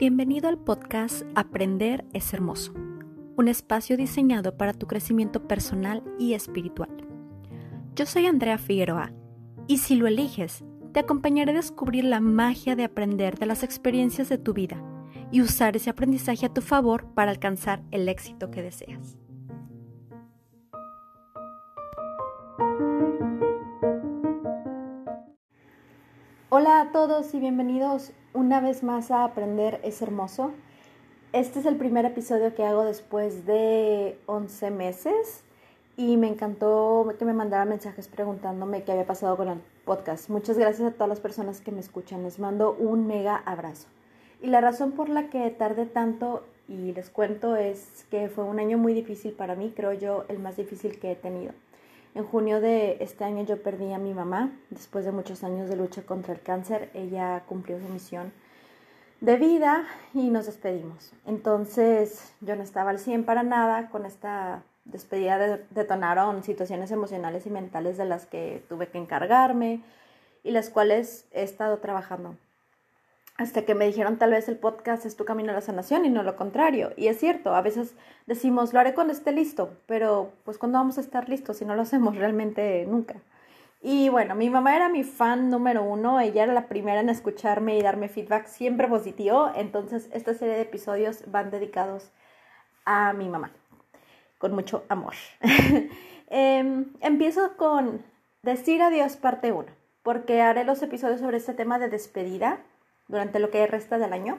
Bienvenido al podcast Aprender es Hermoso, un espacio diseñado para tu crecimiento personal y espiritual. Yo soy Andrea Figueroa y si lo eliges, te acompañaré a descubrir la magia de aprender de las experiencias de tu vida y usar ese aprendizaje a tu favor para alcanzar el éxito que deseas. Hola a todos y bienvenidos una vez más a Aprender es Hermoso. Este es el primer episodio que hago después de 11 meses y me encantó que me mandaran mensajes preguntándome qué había pasado con el podcast. Muchas gracias a todas las personas que me escuchan. Les mando un mega abrazo. Y la razón por la que tardé tanto y les cuento es que fue un año muy difícil para mí, creo yo el más difícil que he tenido. En junio de este año yo perdí a mi mamá después de muchos años de lucha contra el cáncer. Ella cumplió su misión de vida y nos despedimos. Entonces yo no estaba al 100 para nada. Con esta despedida detonaron situaciones emocionales y mentales de las que tuve que encargarme y las cuales he estado trabajando hasta que me dijeron tal vez el podcast es tu camino a la sanación y no lo contrario. Y es cierto, a veces decimos, lo haré cuando esté listo, pero pues cuando vamos a estar listos si no lo hacemos realmente nunca. Y bueno, mi mamá era mi fan número uno, ella era la primera en escucharme y darme feedback siempre positivo, entonces esta serie de episodios van dedicados a mi mamá, con mucho amor. Em, empiezo con decir adiós parte 1, porque haré los episodios sobre este tema de despedida durante lo que resta del año.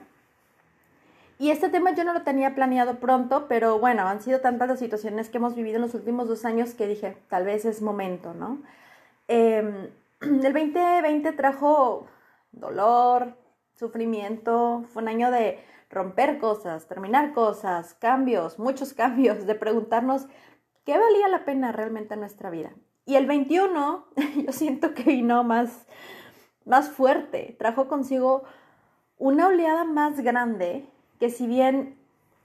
Y este tema yo no lo tenía planeado pronto, pero bueno, han sido tantas las situaciones que hemos vivido en los últimos dos años que dije, tal vez es momento, ¿no? Em, el 2020 trajo dolor, sufrimiento, fue un año de romper cosas, terminar cosas, cambios, muchos cambios, de preguntarnos qué valía la pena realmente en nuestra vida. Y el 21 yo siento que vino más, más fuerte, trajo consigo una oleada más grande que si bien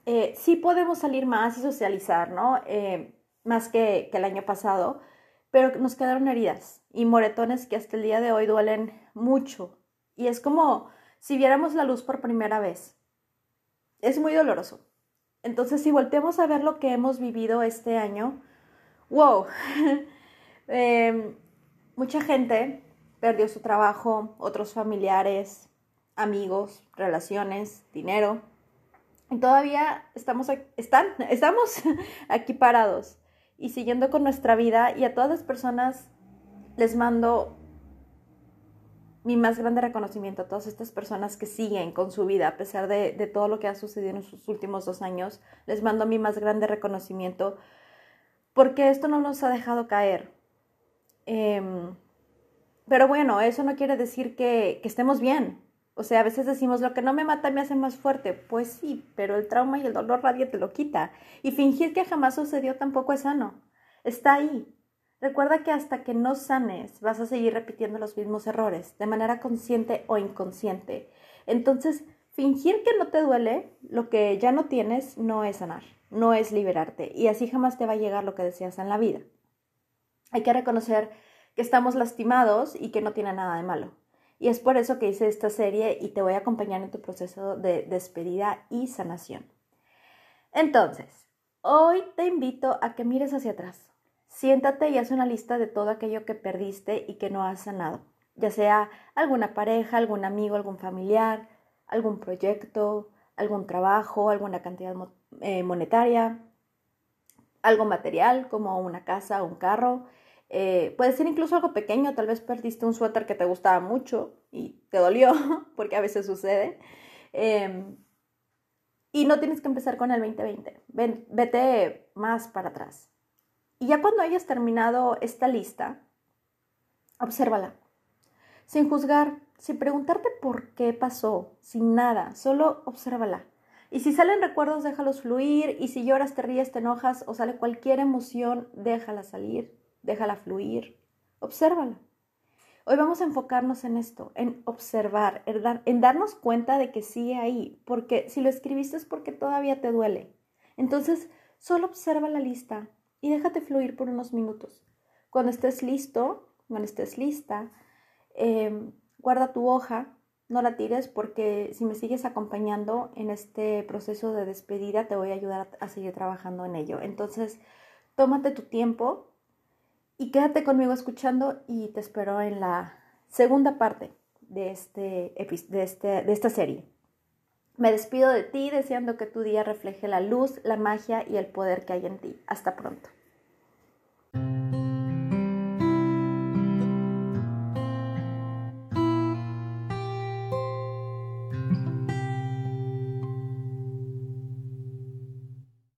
eh, sí podemos salir más y socializar, ¿no? Eh, más que, que el año pasado, pero nos quedaron heridas y moretones que hasta el día de hoy duelen mucho. Y es como si viéramos la luz por primera vez. Es muy doloroso. Entonces, si volteamos a ver lo que hemos vivido este año, wow, em, mucha gente perdió su trabajo, otros familiares, amigos, relaciones, dinero. Y todavía estamos, están, estamos aquí parados y siguiendo con nuestra vida y a todas las personas les mando mi más grande reconocimiento a todas estas personas que siguen con su vida a pesar de, todo lo que ha sucedido en sus últimos dos años. Les mando mi más grande reconocimiento porque esto no nos ha dejado caer. Em, pero bueno, eso no quiere decir que estemos bien. O sea, a veces decimos, lo que no me mata me hace más fuerte. Pues sí, pero el trauma y el dolor nadie te lo quita. Y fingir que jamás sucedió tampoco es sano. Está ahí. Recuerda que hasta que no sanes vas a seguir repitiendo los mismos errores, de manera consciente o inconsciente. Entonces, fingir que no te duele, lo que ya no tienes, no es sanar, no es liberarte. Y así jamás te va a llegar lo que deseas en la vida. Hay que reconocer que estamos lastimados y que no tiene nada de malo. Y es por eso que hice esta serie y te voy a acompañar en tu proceso de despedida y sanación. Entonces, hoy te invito a que mires hacia atrás. Siéntate y haz una lista de todo aquello que perdiste y que no has sanado, ya sea alguna pareja, algún amigo, algún familiar, algún proyecto, algún trabajo, alguna cantidad eh, monetaria, algo material como una casa o un carro, eh, puede ser incluso algo pequeño, tal vez perdiste un suéter que te gustaba mucho y te dolió, porque a veces sucede. Em, y no tienes que empezar con el 2020, vete más para atrás. Y ya cuando hayas terminado esta lista, obsérvala, sin juzgar, sin preguntarte por qué pasó, sin nada, solo obsérvala. Y si salen recuerdos, déjalos fluir, y si lloras, te ríes, te enojas o sale cualquier emoción, déjala salir déjala fluir, obsérvala. Hoy vamos a enfocarnos en esto, en observar, en, darnos cuenta de que sigue ahí, porque si lo escribiste es porque todavía te duele. Entonces, solo observa la lista y déjate fluir por unos minutos. Cuando estés listo, cuando estés lista, em, guarda tu hoja no la tires porque si me sigues acompañando en este proceso de despedida te voy a ayudar a seguir trabajando en ello. Entonces, tómate tu tiempo y quédate conmigo escuchando y te espero en la segunda parte de, este, de, este, de esta serie. Me despido de ti deseando que tu día refleje la luz, la magia y el poder que hay en ti. Hasta pronto.